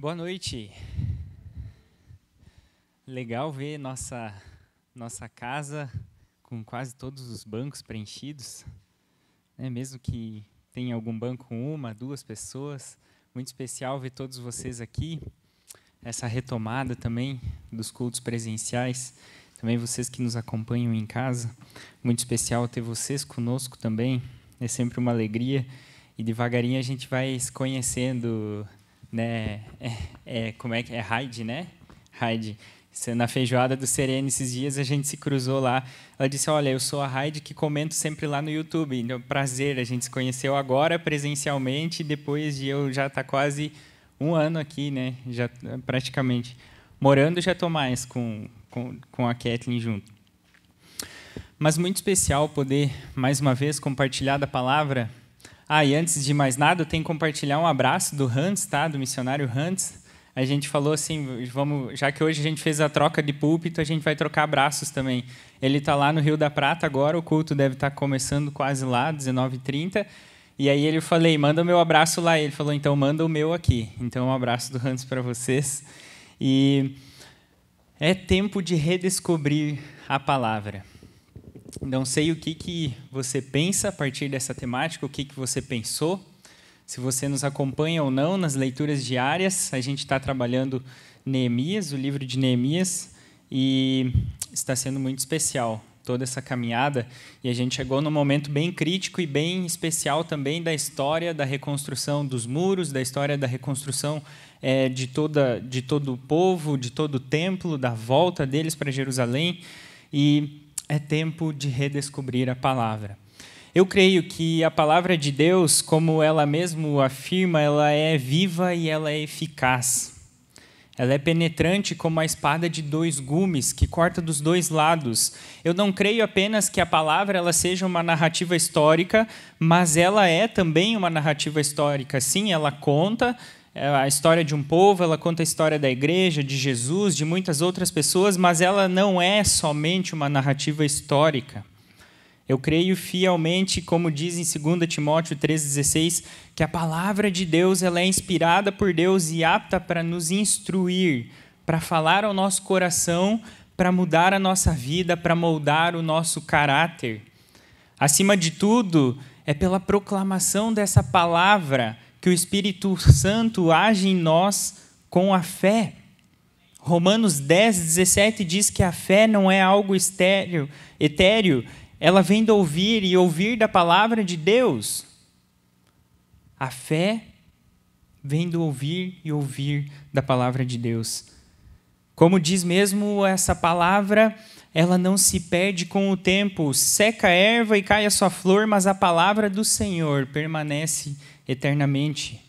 Boa noite. Legal ver nossa nossa casa com quase todos os bancos preenchidos, né? Mesmo que tenha algum banco uma, duas pessoas, muito especial ver todos vocês aqui. Essa retomada também dos cultos presenciais, também vocês que nos acompanham em casa, muito especial ter vocês conosco também. É sempre uma alegria e devagarinho a gente vai se conhecendo né? É, é, como é que é? Hyde, né? Hyde. Na feijoada do Sereno esses dias a gente se cruzou lá. Ela disse: Olha, eu sou a Hyde que comento sempre lá no YouTube. Então, prazer, a gente se conheceu agora presencialmente, depois de eu já estar tá quase um ano aqui, né? Já praticamente morando já estou mais com, com, com a Kathleen junto. Mas muito especial poder mais uma vez compartilhar da palavra ah, e antes de mais nada, eu tenho que compartilhar um abraço do Hans, tá? Do missionário Hans. A gente falou assim, vamos, já que hoje a gente fez a troca de púlpito, a gente vai trocar abraços também. Ele está lá no Rio da Prata agora, o culto deve estar tá começando quase lá, 19h30. E aí ele falei, manda o meu abraço lá. Ele falou, então manda o meu aqui. Então um abraço do Hans para vocês. E é tempo de redescobrir a palavra. Não sei o que, que você pensa a partir dessa temática, o que, que você pensou. Se você nos acompanha ou não nas leituras diárias, a gente está trabalhando Neemias, o livro de Neemias, e está sendo muito especial toda essa caminhada. E a gente chegou num momento bem crítico e bem especial também da história da reconstrução dos muros, da história da reconstrução é, de, toda, de todo o povo, de todo o templo, da volta deles para Jerusalém. E é tempo de redescobrir a palavra. Eu creio que a palavra de Deus, como ela mesmo afirma, ela é viva e ela é eficaz. Ela é penetrante como a espada de dois gumes, que corta dos dois lados. Eu não creio apenas que a palavra ela seja uma narrativa histórica, mas ela é também uma narrativa histórica. Sim, ela conta a história de um povo, ela conta a história da igreja, de Jesus, de muitas outras pessoas, mas ela não é somente uma narrativa histórica. Eu creio fielmente, como diz em 2 Timóteo 3,16, que a palavra de Deus ela é inspirada por Deus e apta para nos instruir, para falar ao nosso coração, para mudar a nossa vida, para moldar o nosso caráter. Acima de tudo, é pela proclamação dessa palavra que o Espírito Santo age em nós com a fé. Romanos 10, 17 diz que a fé não é algo estéreo, etéreo, ela vem de ouvir e ouvir da palavra de Deus. A fé vem do ouvir e ouvir da palavra de Deus. Como diz mesmo essa palavra, ela não se perde com o tempo, seca a erva e cai a sua flor, mas a palavra do Senhor permanece eternamente.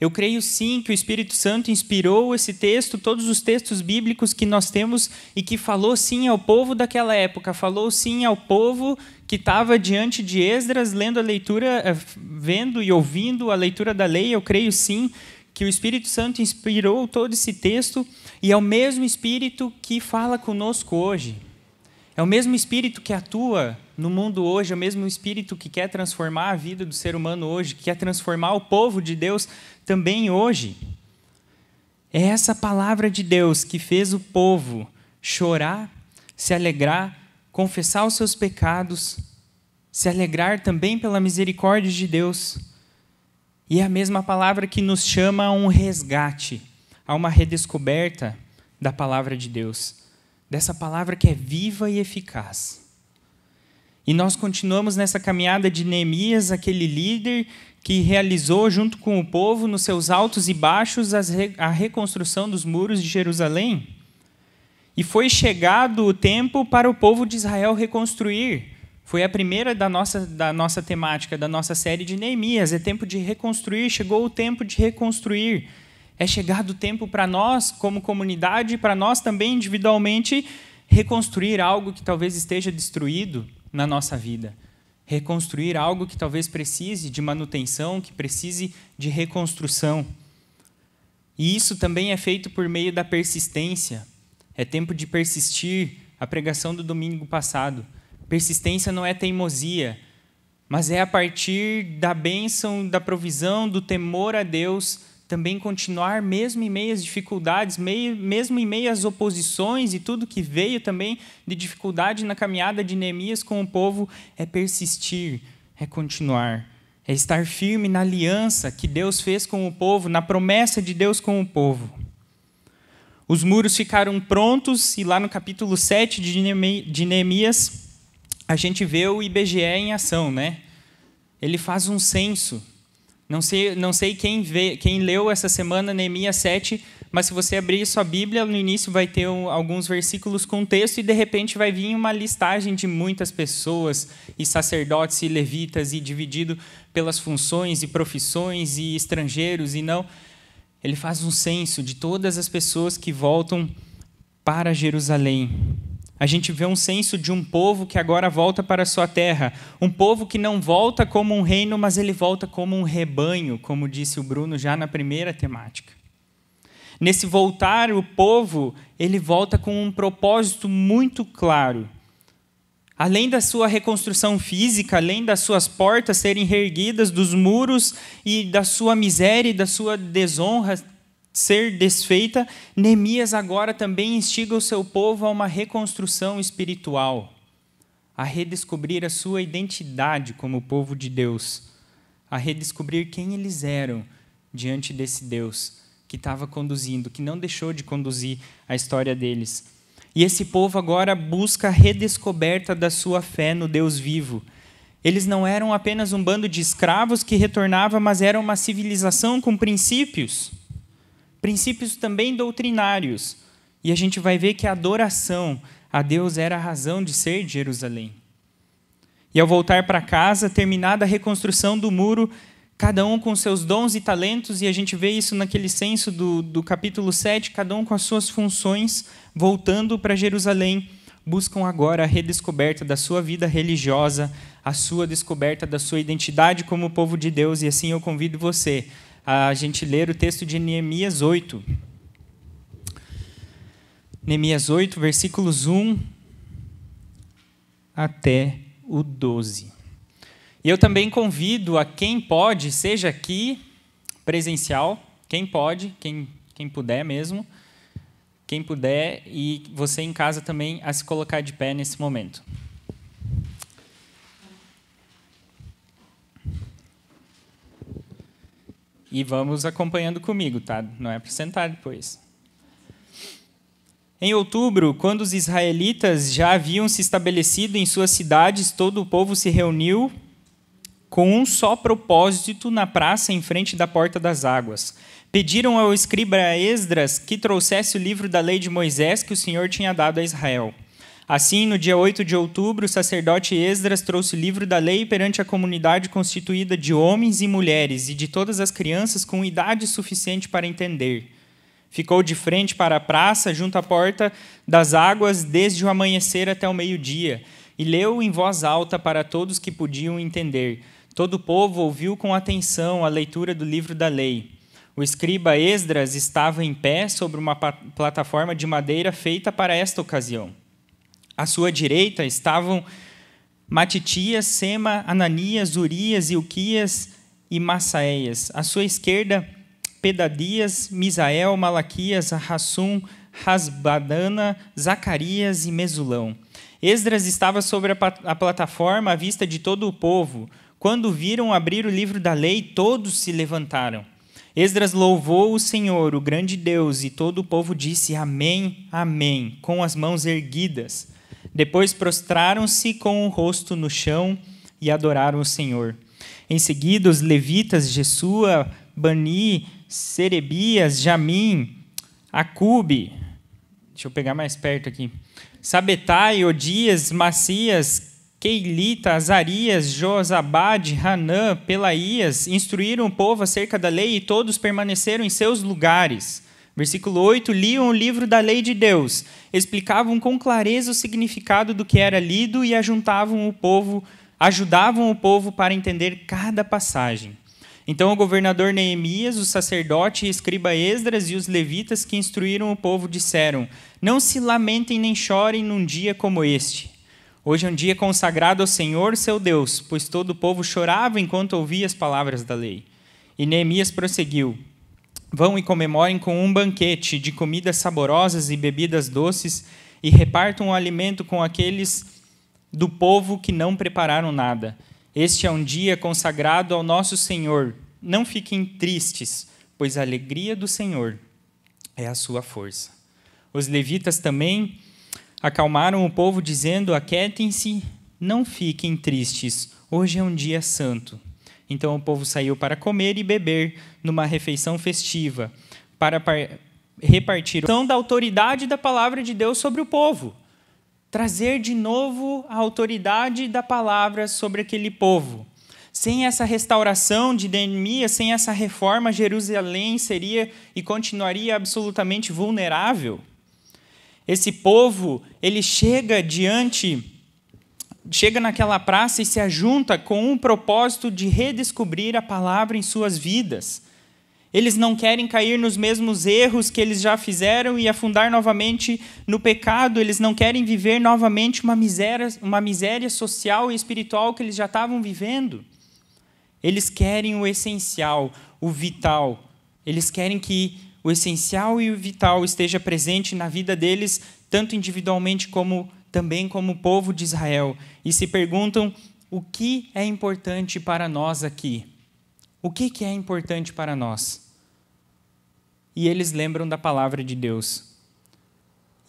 Eu creio sim que o Espírito Santo inspirou esse texto, todos os textos bíblicos que nós temos e que falou sim ao povo daquela época, falou sim ao povo que estava diante de Esdras, lendo a leitura, eh, vendo e ouvindo a leitura da lei. Eu creio sim que o Espírito Santo inspirou todo esse texto e é o mesmo Espírito que fala conosco hoje. É o mesmo Espírito que atua no mundo hoje, é o mesmo Espírito que quer transformar a vida do ser humano hoje, que quer transformar o povo de Deus também hoje. É essa palavra de Deus que fez o povo chorar, se alegrar, confessar os seus pecados, se alegrar também pela misericórdia de Deus. E é a mesma palavra que nos chama a um resgate, a uma redescoberta da palavra de Deus, dessa palavra que é viva e eficaz. E nós continuamos nessa caminhada de Neemias, aquele líder que realizou, junto com o povo, nos seus altos e baixos, a reconstrução dos muros de Jerusalém. E foi chegado o tempo para o povo de Israel reconstruir. Foi a primeira da nossa, da nossa temática, da nossa série de Neemias. É tempo de reconstruir, chegou o tempo de reconstruir. É chegado o tempo para nós, como comunidade, para nós também individualmente, reconstruir algo que talvez esteja destruído na nossa vida. Reconstruir algo que talvez precise de manutenção, que precise de reconstrução. E isso também é feito por meio da persistência. É tempo de persistir. A pregação do domingo passado. Persistência não é teimosia, mas é a partir da bênção, da provisão, do temor a Deus também continuar mesmo em meio às dificuldades, meio, mesmo em meio às oposições e tudo que veio também de dificuldade na caminhada de Neemias com o povo, é persistir, é continuar, é estar firme na aliança que Deus fez com o povo, na promessa de Deus com o povo. Os muros ficaram prontos e lá no capítulo 7 de Neemias, a gente vê o IBGE em ação, né? Ele faz um censo. Não sei, não sei quem, vê, quem leu essa semana Neemias 7, mas se você abrir sua Bíblia, no início vai ter alguns versículos com texto e de repente vai vir uma listagem de muitas pessoas e sacerdotes e levitas e dividido pelas funções e profissões e estrangeiros e não ele faz um censo de todas as pessoas que voltam para Jerusalém. A gente vê um censo de um povo que agora volta para a sua terra. Um povo que não volta como um reino, mas ele volta como um rebanho, como disse o Bruno já na primeira temática. Nesse voltar, o povo, ele volta com um propósito muito claro. Além da sua reconstrução física, além das suas portas serem reerguidas, dos muros e da sua miséria e da sua desonra ser desfeita, Neemias agora também instiga o seu povo a uma reconstrução espiritual, a redescobrir a sua identidade como povo de Deus, a redescobrir quem eles eram diante desse Deus que estava conduzindo, que não deixou de conduzir a história deles. E esse povo agora busca a redescoberta da sua fé no Deus vivo. Eles não eram apenas um bando de escravos que retornava, mas era uma civilização com princípios, princípios também doutrinários. E a gente vai ver que a adoração a Deus era a razão de ser de Jerusalém. E ao voltar para casa, terminada a reconstrução do muro, cada um com seus dons e talentos, e a gente vê isso naquele censo do, do capítulo 7, cada um com as suas funções, voltando para Jerusalém, buscam agora a redescoberta da sua vida religiosa, a sua descoberta da sua identidade como povo de Deus, e assim eu convido você a gente ler o texto de Neemias 8. Neemias 8, versículos 1 até o 12. E eu também convido a quem pode, seja aqui presencial, quem pode, quem, quem puder mesmo, quem puder, e você em casa também, a se colocar de pé nesse momento. E vamos acompanhando comigo, tá? Não é para sentar depois. Em outubro, quando os israelitas já haviam se estabelecido em suas cidades, todo o povo se reuniu com um só propósito na praça em frente da porta das águas. Pediram ao escriba Esdras que trouxesse o livro da lei de Moisés que o Senhor tinha dado a Israel. Assim, no dia 8 de outubro, o sacerdote Esdras trouxe o livro da lei perante a comunidade constituída de homens e mulheres e de todas as crianças com idade suficiente para entender. Ficou de frente para a praça, junto à porta das águas, desde o amanhecer até o meio-dia, e leu em voz alta para todos que podiam entender. Todo o povo ouviu com atenção a leitura do livro da lei. O escriba Esdras estava em pé sobre uma plataforma de madeira feita para esta ocasião. À sua direita estavam Matitias, Sema, Ananias, Urias, Ilquias e Massaéias. À sua esquerda, Pedadias, Misael, Malaquias, Rassum, Rasbadana, Zacarias e Mesulão. Esdras estava sobre a plataforma à vista de todo o povo. Quando viram abrir o livro da lei, todos se levantaram. Esdras louvou o Senhor, o grande Deus, e todo o povo disse Amém, Amém, com as mãos erguidas. Depois prostraram-se com o rosto no chão e adoraram o Senhor. Em seguida, os levitas Jesua, Bani, Serebias, Jamim, Acube, deixa eu pegar mais perto aqui, Sabetai, Odias, Macias, Keilita, Azarias, Josabade, Hanã, Pelaías instruíram o povo acerca da lei e todos permaneceram em seus lugares. Versículo 8: liam o livro da lei de Deus, explicavam com clareza o significado do que era lido e ajuntavam o povo, ajudavam o povo para entender cada passagem. Então o governador Neemias, o sacerdote e escriba Esdras e os levitas que instruíram o povo disseram: Não se lamentem nem chorem num dia como este Hoje é um dia consagrado ao Senhor, seu Deus, pois todo o povo chorava enquanto ouvia as palavras da lei. E Neemias prosseguiu: Vão e comemorem com um banquete de comidas saborosas e bebidas doces e repartam o alimento com aqueles do povo que não prepararam nada. Este é um dia consagrado ao nosso Senhor. Não fiquem tristes, pois a alegria do Senhor é a sua força. Os levitas também acalmaram o povo, dizendo: Aquietem-se, não fiquem tristes, hoje é um dia santo. Então o povo saiu para comer e beber numa refeição festiva, para repartir a da autoridade da palavra de Deus sobre o povo. Trazer de novo a autoridade da palavra sobre aquele povo. Sem essa restauração de Neemias, sem essa reforma, Jerusalém seria e continuaria absolutamente vulnerável. Esse povo, ele chega diante, chega naquela praça e se ajunta com um propósito de redescobrir a palavra em suas vidas. Eles não querem cair nos mesmos erros que eles já fizeram e afundar novamente no pecado. Eles não querem viver novamente uma miséria, uma miséria social e espiritual que eles já estavam vivendo. Eles querem o essencial, o vital. Eles querem que o essencial e o vital esteja presente na vida deles, tanto individualmente como também como povo de Israel. E se perguntam o que é importante para nós aqui. O que, que é importante para nós? E eles lembram da palavra de Deus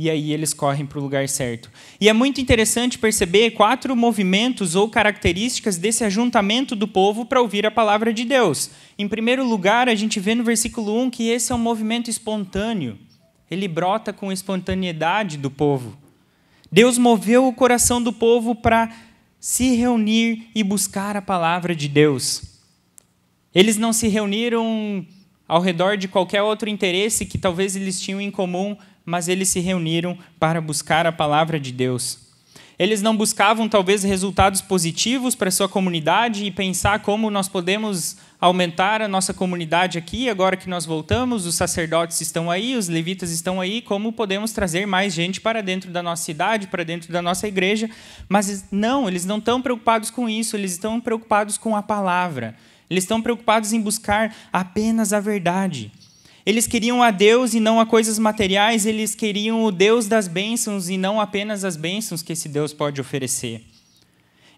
e aí eles correm para o lugar certo. E é muito interessante perceber quatro movimentos ou características desse ajuntamento do povo para ouvir a palavra de Deus. Em primeiro lugar, a gente vê no versículo 1 que esse é um movimento espontâneo. Ele brota com espontaneidade do povo. Deus moveu o coração do povo para se reunir e buscar a palavra de Deus. Eles não se reuniram ao redor de qualquer outro interesse que talvez eles tinham em comum, mas eles se reuniram para buscar a palavra de Deus. Eles não buscavam talvez resultados positivos para sua comunidade e pensar como nós podemos aumentar a nossa comunidade aqui, agora que nós voltamos, os sacerdotes estão aí, os levitas estão aí, como podemos trazer mais gente para dentro da nossa cidade, para dentro da nossa igreja. Mas não, eles não estão preocupados com isso, eles estão preocupados com a palavra. Eles estão preocupados em buscar apenas a verdade. Eles queriam a Deus e não a coisas materiais, eles queriam o Deus das bênçãos e não apenas as bênçãos que esse Deus pode oferecer.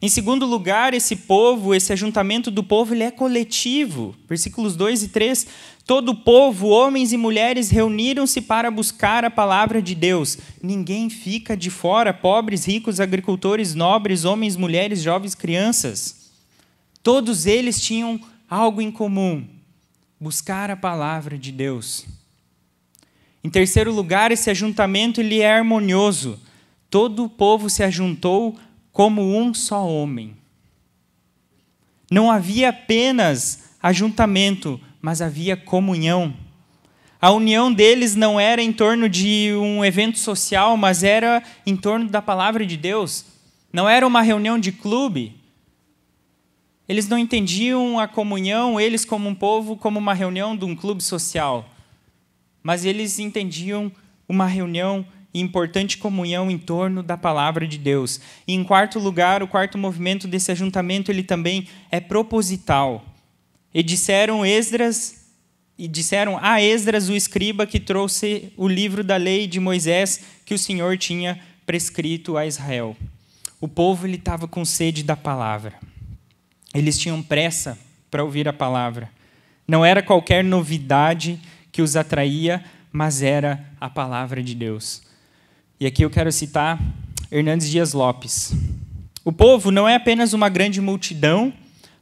Em segundo lugar, esse povo, esse ajuntamento do povo, ele é coletivo. Versículos 2 e 3. Todo o povo, homens e mulheres, reuniram-se para buscar a palavra de Deus. Ninguém fica de fora, pobres, ricos, agricultores, nobres, homens, mulheres, jovens, crianças. Todos eles tinham algo em comum buscar a palavra de Deus. Em terceiro lugar, esse ajuntamento ele é harmonioso. Todo o povo se ajuntou como um só homem. Não havia apenas ajuntamento, mas havia comunhão. A união deles não era em torno de um evento social, mas era em torno da palavra de Deus. Não era uma reunião de clube, eles não entendiam a comunhão, eles como um povo, como uma reunião de um clube social. Mas eles entendiam uma reunião e importante comunhão em torno da palavra de Deus. E em quarto lugar, o quarto movimento desse ajuntamento, ele também é proposital. E disseram Esdras e disseram a Esdras o escriba que trouxe o livro da lei de Moisés que o Senhor tinha prescrito a Israel. O povo ele estava com sede da palavra. Eles tinham pressa para ouvir a palavra. Não era qualquer novidade que os atraía, mas era a palavra de Deus. E aqui eu quero citar Hernandes Dias Lopes. O povo não é apenas uma grande multidão,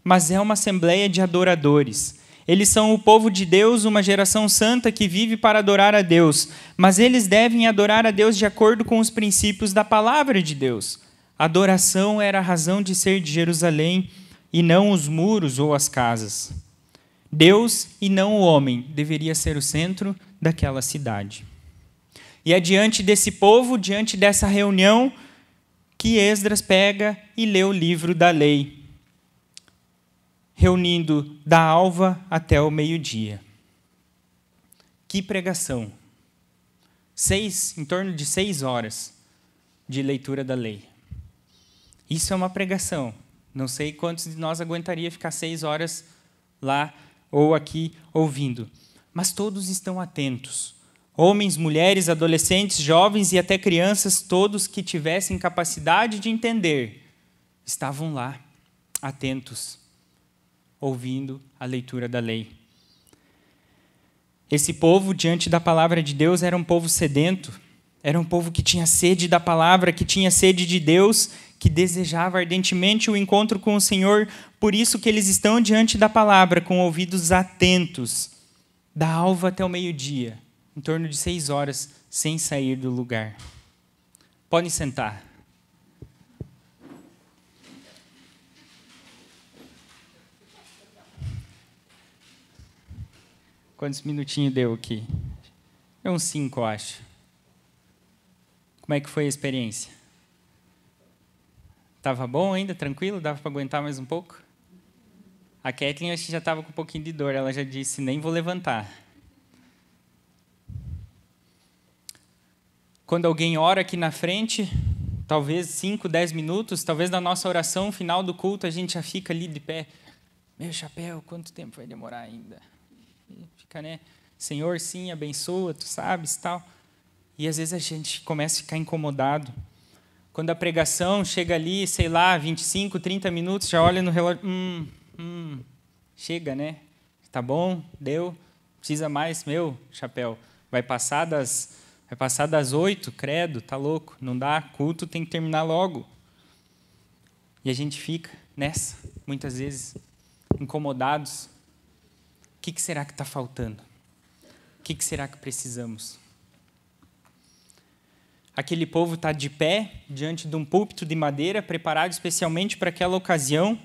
mas é uma assembleia de adoradores. Eles são o povo de Deus, uma geração santa que vive para adorar a Deus, mas eles devem adorar a Deus de acordo com os princípios da palavra de Deus. Adoração era a razão de ser de Jerusalém e não os muros ou as casas. Deus e não o homem deveria ser o centro daquela cidade. E é diante desse povo, diante dessa reunião, que Esdras pega e lê o livro da lei, reunindo da alva até o meio-dia. Que pregação! Seis, em torno de seis horas de leitura da lei. Isso é uma pregação. Não sei quantos de nós aguentaria ficar seis horas lá ou aqui ouvindo. mas todos estão atentos. Homens, mulheres, adolescentes, jovens e até crianças, todos que tivessem capacidade de entender, estavam lá, atentos, ouvindo a leitura da lei. Esse povo, diante da palavra de Deus, era um povo sedento, era um povo que tinha sede da palavra, que tinha sede de Deus, que desejava ardentemente o encontro com o Senhor, por isso que eles estão diante da palavra, com ouvidos atentos, da alva até o meio-dia, em torno de seis horas, sem sair do lugar. Podem sentar. Quantos minutinhos deu aqui? É uns cinco, acho. Como é que foi a experiência? Tava bom ainda? Tranquilo? Dava para aguentar mais um pouco? A Kathleen acho que já estava com um pouquinho de dor. Ela já disse, nem vou levantar. Quando alguém ora aqui na frente, talvez 5, 10 minutos, talvez na nossa oração final do culto a gente já fica ali de pé. Meu chapéu, quanto tempo vai demorar ainda? E fica, né? Senhor, sim, abençoa, tu sabes, tal. E às vezes a gente começa a ficar incomodado. Quando a pregação chega ali, sei lá, 25, 30 minutos, já olha no relógio, hum, hum, chega, né? Tá bom, deu, precisa mais, meu chapéu. Vai passar das, vai passar das oito, credo, tá louco, não dá, culto tem que terminar logo. E a gente fica nessa, muitas vezes, incomodados. O que, será que está faltando? O que será que precisamos? Aquele povo está de pé diante de um púlpito de madeira preparado especialmente para aquela ocasião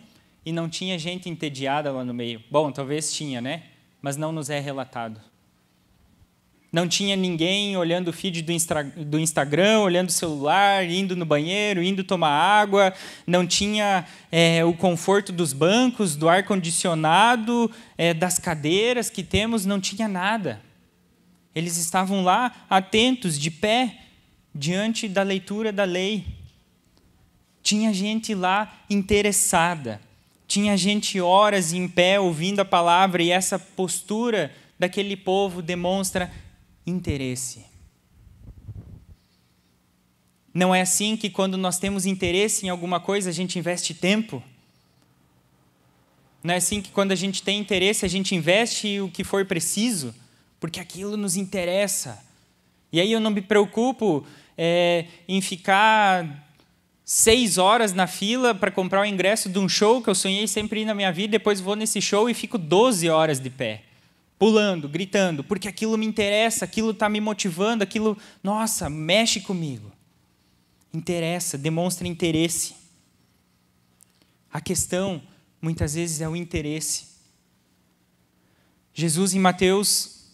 e não tinha gente entediada lá no meio. Bom, talvez tinha, né? Mas não nos é relatado. Não tinha ninguém olhando o feed do, Instagram, olhando o celular, indo no banheiro, indo tomar água. Não tinha é, o conforto dos bancos, do ar-condicionado, é, das cadeiras que temos. Não tinha nada. Eles estavam lá atentos, de pé, diante da leitura da lei. Tinha gente lá interessada, tinha gente horas em pé ouvindo a palavra, e essa postura daquele povo demonstra interesse. Não é assim que quando nós temos interesse em alguma coisa, a gente investe tempo? Não é assim que quando a gente tem interesse, a gente investe o que for preciso? Porque aquilo nos interessa. E aí eu não me preocupo é, em ficar seis horas na fila para comprar o ingresso de um show que eu sonhei sempre ir na minha vida, depois vou nesse show e fico 12 horas de pé, pulando, gritando, porque aquilo me interessa, aquilo está me motivando, aquilo, nossa, mexe comigo. Interessa, demonstra interesse. A questão, muitas vezes, é o interesse. Jesus, em Mateus,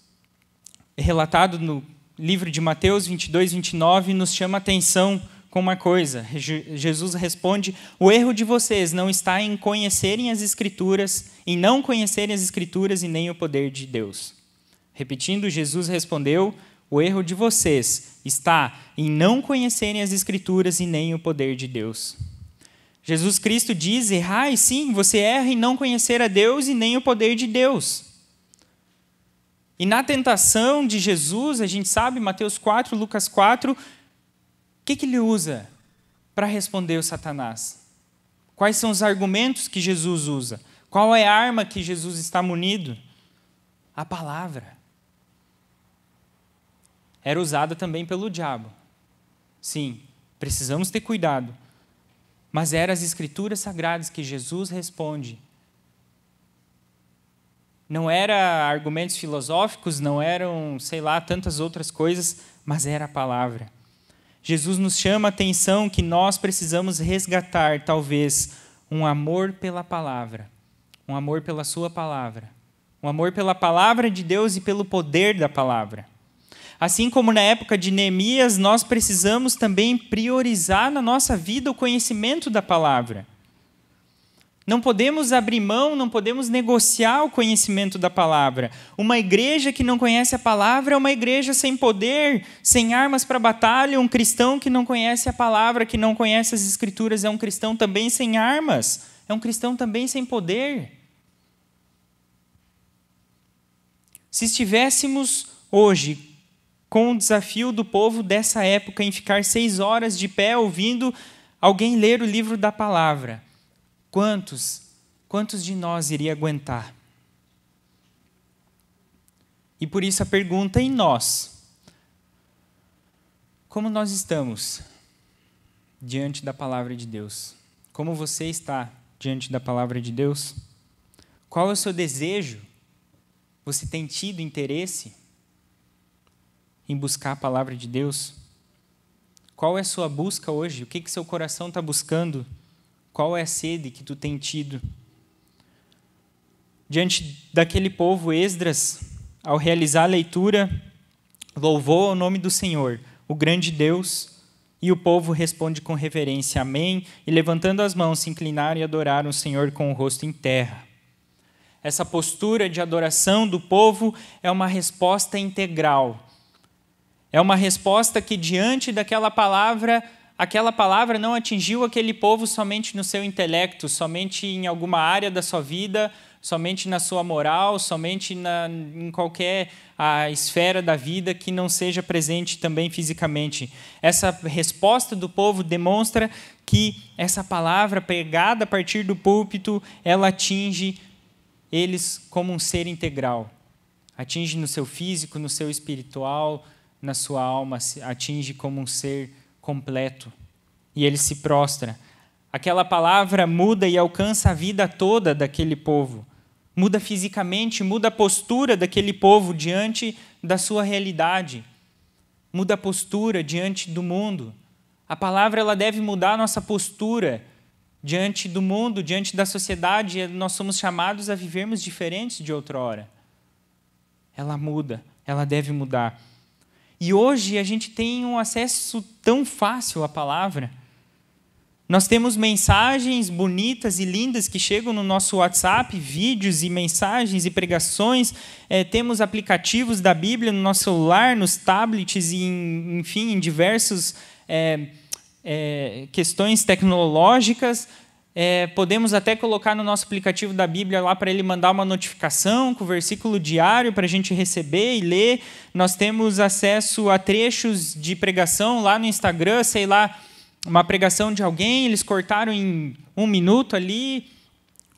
é relatado no livro de Mateus 22, 29, nos chama atenção com uma coisa. Jesus responde: O erro de vocês não está em conhecerem as Escrituras, em não conhecerem as Escrituras e nem o poder de Deus. Repetindo, Jesus respondeu: O erro de vocês está em não conhecerem as Escrituras e nem o poder de Deus. Jesus Cristo diz: Errai, sim, você erra em não conhecer a Deus e nem o poder de Deus. E na tentação de Jesus, a gente sabe, Mateus 4, Lucas 4, o que, que ele usa para responder o Satanás? Quais são os argumentos que Jesus usa? Qual é a arma que Jesus está munido? A palavra. Era usada também pelo diabo. Sim, precisamos ter cuidado. Mas eram as escrituras sagradas que Jesus responde não era argumentos filosóficos, não eram, sei lá, tantas outras coisas, mas era a palavra. Jesus nos chama a atenção que nós precisamos resgatar, talvez, um amor pela palavra, um amor pela Sua palavra, um amor pela palavra de Deus e pelo poder da palavra. Assim como na época de Neemias, nós precisamos também priorizar na nossa vida o conhecimento da palavra. Não podemos abrir mão, não podemos negociar o conhecimento da palavra. Uma igreja que não conhece a palavra é uma igreja sem poder, sem armas para batalha. Um cristão que não conhece a palavra, que não conhece as escrituras, é um cristão também sem armas, é um cristão também sem poder. Se estivéssemos hoje com o desafio do povo dessa época em ficar seis horas de pé ouvindo alguém ler o livro da palavra, quantos, quantos de nós iria aguentar? E por isso a pergunta em nós: como nós estamos diante da palavra de Deus? Como você está diante da palavra de Deus? Qual é o seu desejo? Você tem tido interesse em buscar a palavra de Deus? Qual é a sua busca hoje? O que que seu coração está buscando? Qual é a sede que tu tem tido? Diante daquele povo, Esdras, ao realizar a leitura, louvou o nome do Senhor, o grande Deus, e o povo responde com reverência, Amém, e levantando as mãos, se inclinaram e adoraram o Senhor com o rosto em terra. Essa postura de adoração do povo é uma resposta integral. É uma resposta que, diante daquela palavra, aquela palavra não atingiu aquele povo somente no seu intelecto, somente em alguma área da sua vida, somente na sua moral, somente na, em qualquer a esfera da vida que não seja presente também fisicamente. Essa resposta do povo demonstra que essa palavra pregada a partir do púlpito, ela atinge eles como um ser integral. Atinge no seu físico, no seu espiritual, na sua alma, atinge como um ser completo. E ele se prostra. Aquela palavra muda e alcança a vida toda daquele povo muda fisicamente, muda a postura daquele povo diante da sua realidade, muda a postura diante do mundo. A palavra ela deve mudar a nossa postura diante do mundo, diante da sociedade. Nós somos chamados a vivermos diferentes de outrora. Ela muda, ela deve mudar. E hoje a gente tem um acesso tão fácil à palavra nós temos mensagens bonitas e lindas que chegam no nosso WhatsApp, vídeos e mensagens e pregações. É, temos aplicativos da Bíblia no nosso celular, nos tablets e, em, enfim, em diversas é, é, questões tecnológicas. É, podemos até colocar no nosso aplicativo da Bíblia lá para ele mandar uma notificação com o versículo diário para a gente receber e ler. Nós temos acesso a trechos de pregação lá no Instagram, sei lá uma pregação de alguém, eles cortaram em um minuto ali,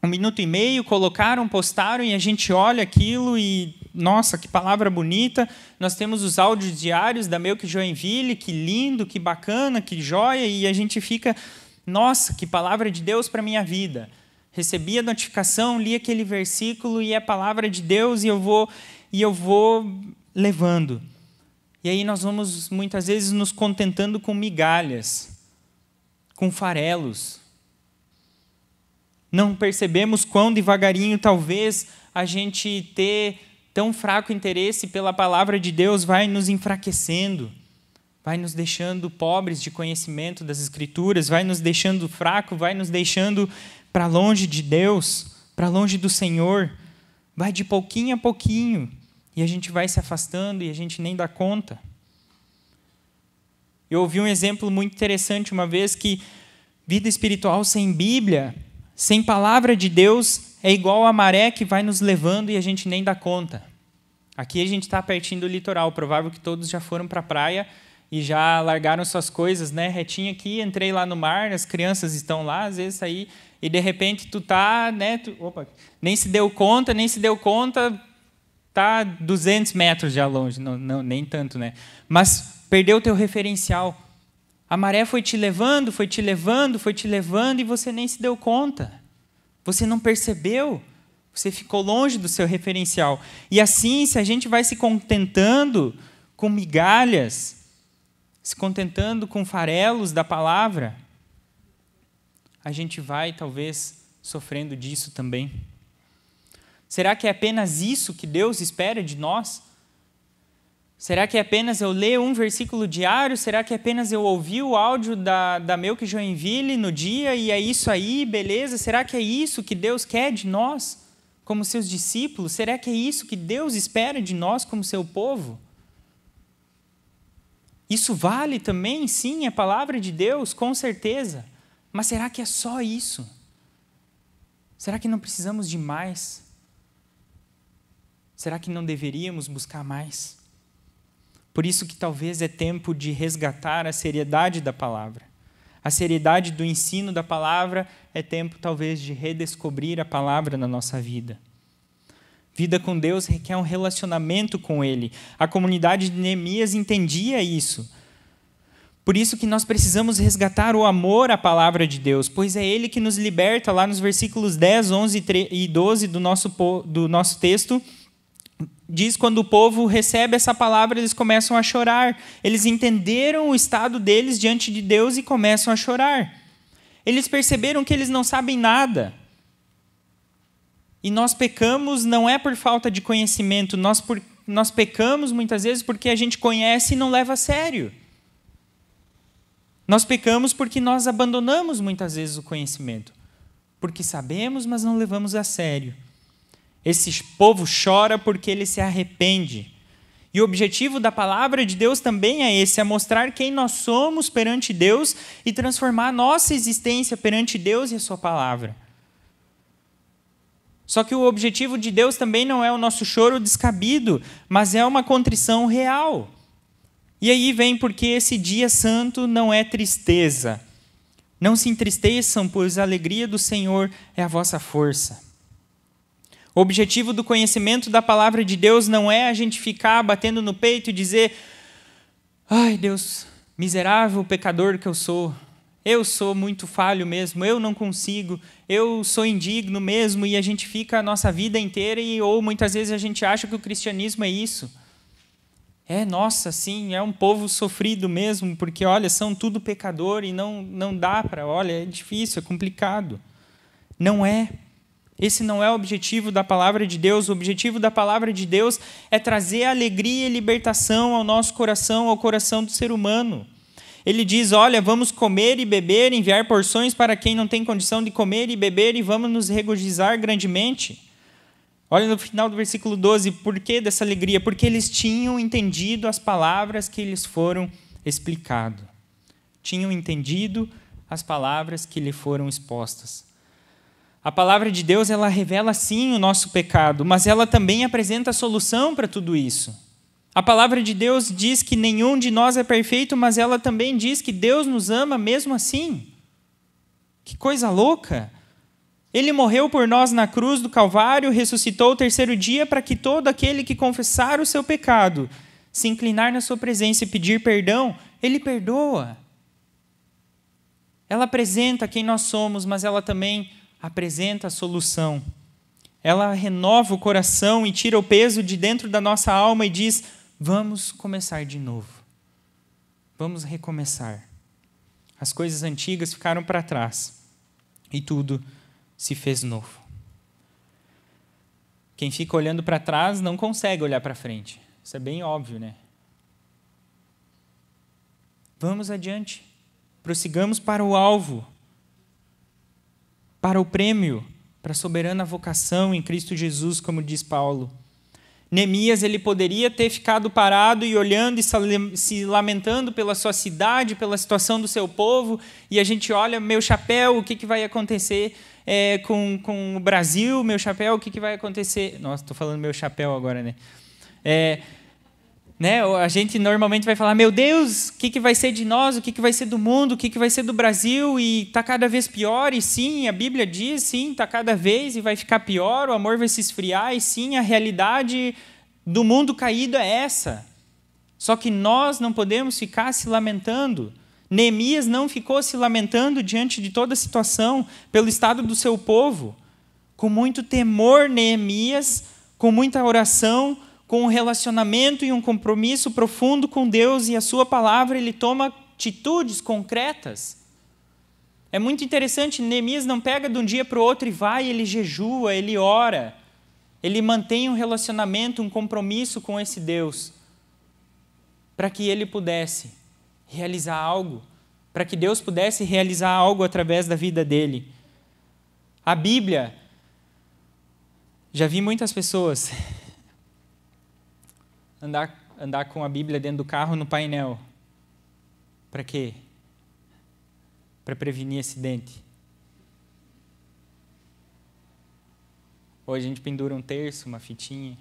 um minuto e meio, colocaram, postaram e a gente olha aquilo e, nossa, que palavra bonita. Nós temos os áudios diários da Melk Joinville, que lindo, que bacana, que joia, e a gente fica, nossa, que palavra de Deus para minha vida. Recebi a notificação, li aquele versículo e é a palavra de Deus e eu vou e eu vou levando. E aí nós vamos muitas vezes nos contentando com migalhas com farelos. Não percebemos quão devagarinho talvez a gente ter tão fraco interesse pela palavra de Deus vai nos enfraquecendo, vai nos deixando pobres de conhecimento das Escrituras, vai nos deixando fraco, vai nos deixando para longe de Deus, para longe do Senhor, vai de pouquinho a pouquinho e a gente vai se afastando e a gente nem dá conta. Eu ouvi um exemplo muito interessante uma vez que vida espiritual sem Bíblia, sem palavra de Deus, é igual a maré que vai nos levando e a gente nem dá conta. Aqui a gente está pertinho do litoral, provável que todos já foram para a praia e já largaram suas coisas, né? Retinho aqui, entrei lá no mar, as crianças estão lá, às vezes aí e de repente tu tá, né? Tu, opa, nem se deu conta, nem se deu conta, tá 200 metros já longe, não, não nem tanto, né? Mas perdeu o teu referencial. A maré foi te levando, foi te levando, foi te levando e você nem se deu conta. Você não percebeu. Você ficou longe do seu referencial. E assim, se a gente vai se contentando com migalhas, se contentando com farelos da palavra, a gente vai talvez sofrendo disso também. Será que é apenas isso que Deus espera de nós? Será que é apenas eu ler um versículo diário? Será que é apenas eu ouvir o áudio da, da Melk Joinville no dia e é isso aí, beleza? Será que é isso que Deus quer de nós, como seus discípulos? Será que é isso que Deus espera de nós, como seu povo? Isso vale também, sim, a palavra de Deus, com certeza. Mas será que é só isso? Será que não precisamos de mais? Será que não deveríamos buscar mais? Por isso que talvez é tempo de resgatar a seriedade da palavra. A seriedade do ensino da palavra é tempo talvez de redescobrir a palavra na nossa vida. Vida com Deus requer um relacionamento com Ele. A comunidade de Neemias entendia isso. Por isso que nós precisamos resgatar o amor à palavra de Deus, pois é Ele que nos liberta, lá nos versículos 10, 11 e 12 do nosso, do nosso texto, diz quando o povo recebe essa palavra, eles começam a chorar. Eles entenderam o estado deles diante de Deus e começam a chorar. Eles perceberam que eles não sabem nada. E nós pecamos não é por falta de conhecimento, nós, por, nós pecamos muitas vezes porque a gente conhece e não leva a sério. Nós pecamos porque nós abandonamos muitas vezes o conhecimento. Porque sabemos, mas não levamos a sério. Esse povo chora porque ele se arrepende. E o objetivo da palavra de Deus também é esse: é mostrar quem nós somos perante Deus e transformar a nossa existência perante Deus e a Sua palavra. Só que o objetivo de Deus também não é o nosso choro descabido, mas é uma contrição real. E aí vem porque esse dia santo não é tristeza. Não se entristeçam, pois a alegria do Senhor é a vossa força. O objetivo do conhecimento da palavra de Deus não é a gente ficar batendo no peito e dizer: ai, Deus, miserável pecador que eu sou, eu sou muito falho mesmo, eu não consigo, eu sou indigno mesmo, e a gente fica a nossa vida inteira, e, ou muitas vezes a gente acha que o cristianismo é isso. É, nossa, sim, é um povo sofrido mesmo, porque, olha, são tudo pecador e não, não dá para, olha, é difícil, é complicado. Não é. Esse não é o objetivo da palavra de Deus. O objetivo da palavra de Deus é trazer alegria e libertação ao nosso coração, ao coração do ser humano. Ele diz: Olha, vamos comer e beber, enviar porções para quem não tem condição de comer e beber, e vamos nos regozijar grandemente. Olha no final do versículo 12: por que dessa alegria? Porque eles tinham entendido as palavras que lhes foram explicadas. Tinham entendido as palavras que lhe foram expostas. A palavra de Deus, ela revela sim o nosso pecado, mas ela também apresenta a solução para tudo isso. A palavra de Deus diz que nenhum de nós é perfeito, mas ela também diz que Deus nos ama mesmo assim. Que coisa louca! Ele morreu por nós na cruz do Calvário, ressuscitou o terceiro dia para que todo aquele que confessar o seu pecado, se inclinar na sua presença e pedir perdão, ele perdoa. Ela apresenta quem nós somos, mas ela também apresenta a solução. Ela renova o coração e tira o peso de dentro da nossa alma e diz: vamos começar de novo. Vamos recomeçar. As coisas antigas ficaram para trás e tudo se fez novo. Quem fica olhando para trás não consegue olhar para frente. Isso é bem óbvio, né? Vamos adiante. Prossigamos para o alvo para o prêmio, para a soberana vocação em Cristo Jesus, como diz Paulo. Neemias ele poderia ter ficado parado e olhando e se lamentando pela sua cidade, pela situação do seu povo, e a gente olha, meu chapéu, o que, que vai acontecer é, com, com o Brasil, meu chapéu, o que, que vai acontecer? Nossa, estou falando meu chapéu agora, né? É, né? A gente normalmente vai falar, meu Deus, o que, que vai ser de nós, o que, que vai ser do mundo, o que, que vai ser do Brasil, e está cada vez pior, e sim, a Bíblia diz, sim, está cada vez e vai ficar pior, o amor vai se esfriar, e sim, a realidade do mundo caído é essa. Só que nós não podemos ficar se lamentando. Neemias não ficou se lamentando diante de toda a situação, pelo estado do seu povo. Com muito temor, Neemias, com muita oração, com um relacionamento e um compromisso profundo com Deus e a Sua palavra, ele toma atitudes concretas. É muito interessante, Neemias não pega de um dia para o outro e vai, ele jejua, ele ora, ele mantém um relacionamento, um compromisso com esse Deus, para que ele pudesse realizar algo, para que Deus pudesse realizar algo através da vida dele. A Bíblia, já vi muitas pessoas andar, andar com a Bíblia dentro do carro no painel. Para quê? Para prevenir acidente. Ou a gente pendura um terço, uma fitinha.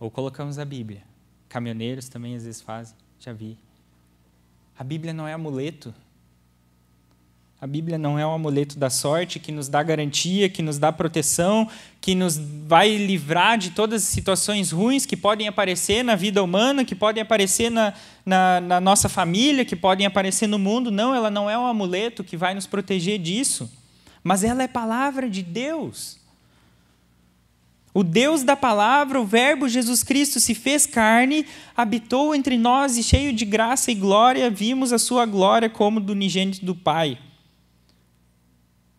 Ou colocamos a Bíblia. Caminhoneiros também às vezes fazem, já vi. A Bíblia não é amuleto. A Bíblia não é um amuleto da sorte que nos dá garantia, que nos dá proteção, que nos vai livrar de todas as situações ruins que podem aparecer na vida humana, que podem aparecer na, na, na nossa família, que podem aparecer no mundo. Não, ela não é um amuleto que vai nos proteger disso. Mas ela é palavra de Deus. O Deus da palavra, o Verbo Jesus Cristo se fez carne, habitou entre nós e cheio de graça e glória, vimos a sua glória como do unigênito do Pai.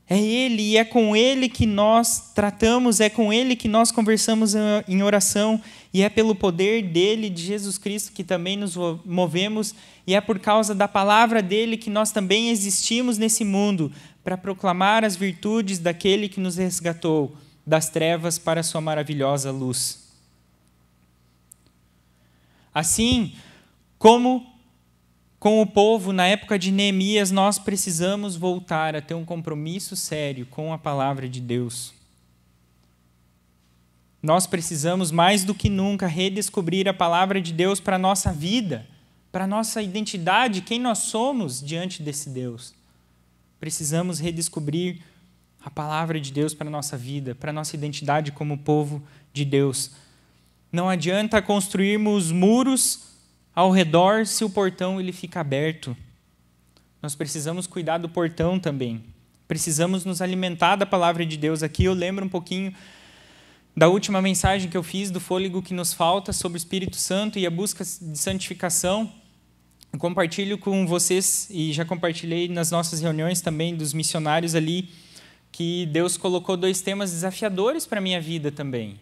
É Ele e é com Ele que nós tratamos, é com Ele que nós conversamos em oração, e é pelo poder dele, de Jesus Cristo, que também nos movemos, e é por causa da palavra dele que nós também existimos nesse mundo, para proclamar as virtudes daquele que nos resgatou das trevas para a sua maravilhosa luz. Assim, como com o povo na época de Neemias, nós precisamos voltar a ter um compromisso sério com a palavra de Deus. Nós precisamos mais do que nunca redescobrir a palavra de Deus para a nossa vida, para a nossa identidade, quem nós somos diante desse Deus. Precisamos redescobrir a palavra de Deus para a nossa vida, para a nossa identidade como povo de Deus. Não adianta construirmos muros ao redor se o portão ele fica aberto. Nós precisamos cuidar do portão também. Precisamos nos alimentar da palavra de Deus. Aqui eu lembro um pouquinho da última mensagem que eu fiz do fôlego que nos falta sobre o Espírito Santo e a busca de santificação. Eu compartilho com vocês e já compartilhei nas nossas reuniões também dos missionários ali que Deus colocou dois temas desafiadores para minha vida também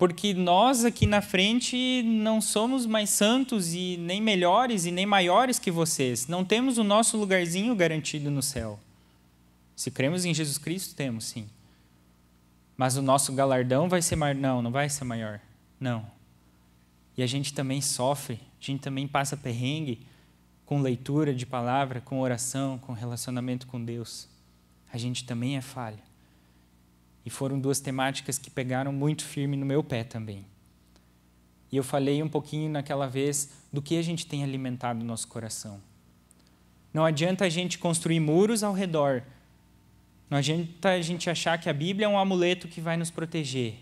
porque nós aqui na frente não somos mais santos e nem melhores e nem maiores que vocês. Não temos o nosso lugarzinho garantido no céu. Se cremos em Jesus Cristo, temos sim. Mas o nosso galardão vai ser maior? Não, não vai ser maior. Não. E a gente também sofre, a gente também passa perrengue com leitura de palavra, com oração, com relacionamento com Deus. A gente também é falha. E foram duas temáticas que pegaram muito firme no meu pé também. E eu falei um pouquinho naquela vez do que a gente tem alimentado no nosso coração. Não adianta a gente construir muros ao redor. Não adianta a gente achar que a Bíblia é um amuleto que vai nos proteger.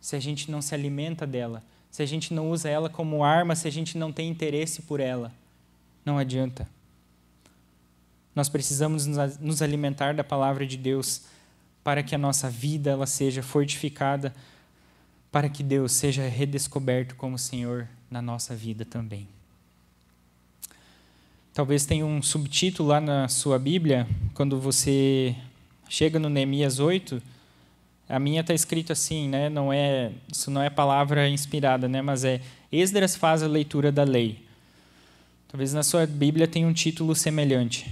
Se a gente não se alimenta dela, se a gente não usa ela como arma, se a gente não tem interesse por ela, não adianta. Nós precisamos nos alimentar da palavra de Deus para que a nossa vida ela seja fortificada, para que Deus seja redescoberto como Senhor na nossa vida também. Talvez tenha um subtítulo lá na sua Bíblia, quando você chega no Neemias 8, a minha está escrito assim, né? Não é, isso não é palavra inspirada, né? Mas é Esdras faz a leitura da lei. Talvez na sua Bíblia tenha um título semelhante.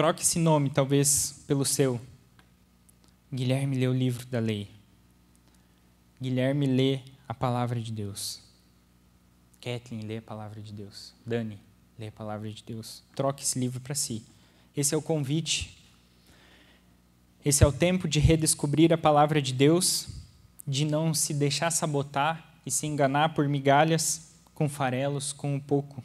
Troque esse nome, talvez, pelo seu. Guilherme lê o livro da lei. Guilherme lê a palavra de Deus. Kathleen lê a palavra de Deus. Dani lê a palavra de Deus. Troque esse livro para si. Esse é o convite. Esse é o tempo de redescobrir a palavra de Deus, de não se deixar sabotar e se enganar por migalhas, com farelos, com um pouco.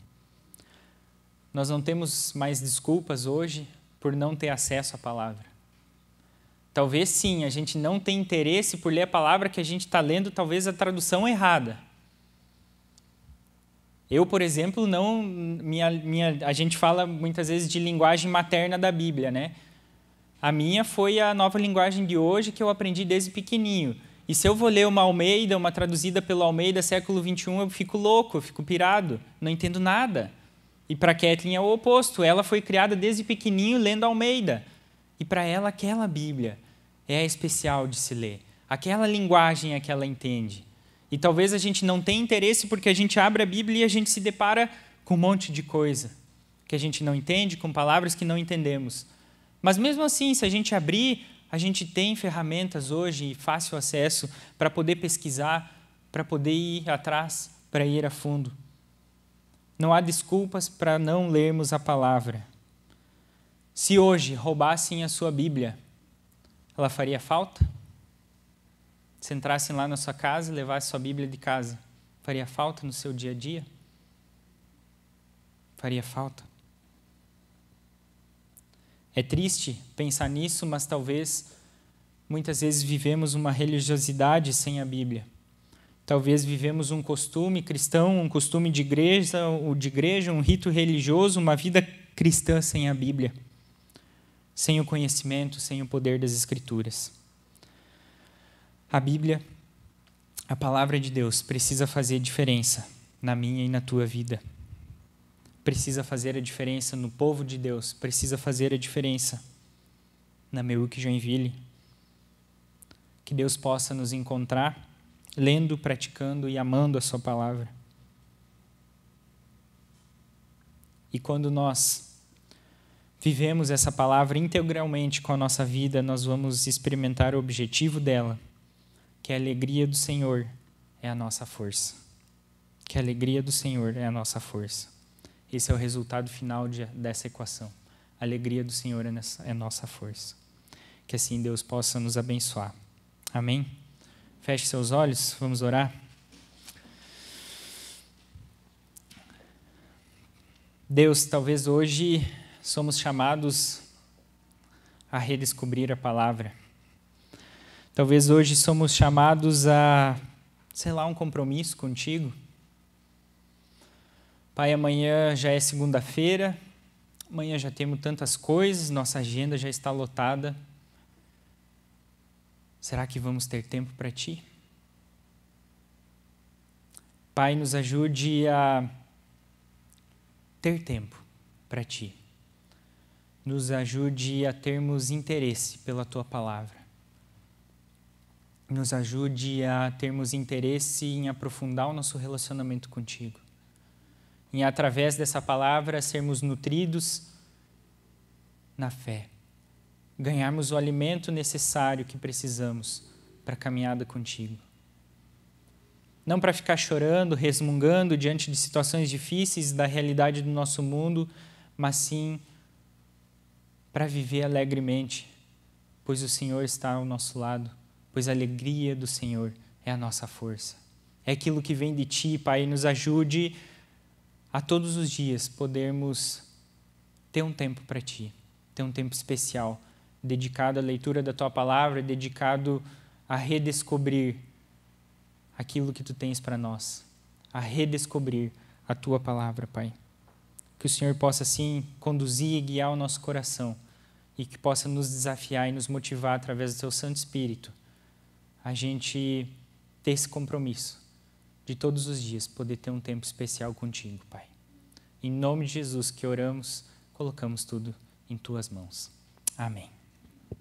Nós não temos mais desculpas hoje por não ter acesso à palavra. Talvez sim, a gente não tem interesse por ler a palavra que a gente está lendo, talvez a tradução errada. Eu, por exemplo, não. Minha, minha, a gente fala muitas vezes de linguagem materna da Bíblia, né? A minha foi a nova linguagem de hoje que eu aprendi desde pequenininho. E se eu vou ler uma Almeida, uma traduzida pelo Almeida século 21, eu fico louco, eu fico pirado, não entendo nada. E para Kathleen é o oposto. Ela foi criada desde pequenininho lendo Almeida. E para ela aquela Bíblia é a especial de se ler. Aquela linguagem é que ela entende. E talvez a gente não tenha interesse porque a gente abre a Bíblia e a gente se depara com um monte de coisa que a gente não entende, com palavras que não entendemos. Mas mesmo assim, se a gente abrir, a gente tem ferramentas hoje e fácil acesso para poder pesquisar, para poder ir atrás, para ir a fundo. Não há desculpas para não lermos a palavra. Se hoje roubassem a sua Bíblia, ela faria falta? se entrassem lá na sua casa e levassem sua Bíblia de casa, faria falta no seu dia a dia? Faria falta. É triste pensar nisso, mas talvez muitas vezes vivemos uma religiosidade sem a Bíblia. Talvez vivemos um costume cristão, um costume de igreja, de igreja, um rito religioso, uma vida cristã sem a Bíblia, sem o conhecimento, sem o poder das Escrituras. A Bíblia, a palavra de Deus, precisa fazer diferença na minha e na tua vida. Precisa fazer a diferença no povo de Deus, precisa fazer a diferença na Meuque Joinville. Que Deus possa nos encontrar lendo, praticando e amando a Sua palavra. E quando nós vivemos essa palavra integralmente com a nossa vida, nós vamos experimentar o objetivo dela, que a alegria do Senhor é a nossa força. Que a alegria do Senhor é a nossa força. Esse é o resultado final de, dessa equação. A alegria do Senhor é, nessa, é nossa força. Que assim Deus possa nos abençoar. Amém? Feche seus olhos, vamos orar. Deus, talvez hoje somos chamados a redescobrir a palavra. Talvez hoje somos chamados a, sei lá, um compromisso contigo. Pai, amanhã já é segunda-feira, amanhã já temos tantas coisas, nossa agenda já está lotada. Será que vamos ter tempo para ti? Pai, nos ajude a ter tempo para ti. Nos ajude a termos interesse pela tua palavra. Nos ajude a termos interesse em aprofundar o nosso relacionamento contigo. Em, através dessa palavra, sermos nutridos na fé ganharmos o alimento necessário que precisamos para a caminhada contigo. Não para ficar chorando, resmungando diante de situações difíceis da realidade do nosso mundo, mas sim para viver alegremente, pois o Senhor está ao nosso lado, pois a alegria do Senhor é a nossa força. É aquilo que vem de Ti, Pai, nos ajude a todos os dias podermos ter um tempo para Ti, ter um tempo especial dedicado à leitura da tua palavra, dedicado a redescobrir aquilo que tu tens para nós, a redescobrir a tua palavra, Pai. Que o Senhor possa assim conduzir e guiar o nosso coração e que possa nos desafiar e nos motivar através do teu Santo Espírito a gente ter esse compromisso de todos os dias poder ter um tempo especial contigo, Pai. Em nome de Jesus que oramos, colocamos tudo em tuas mãos. Amém.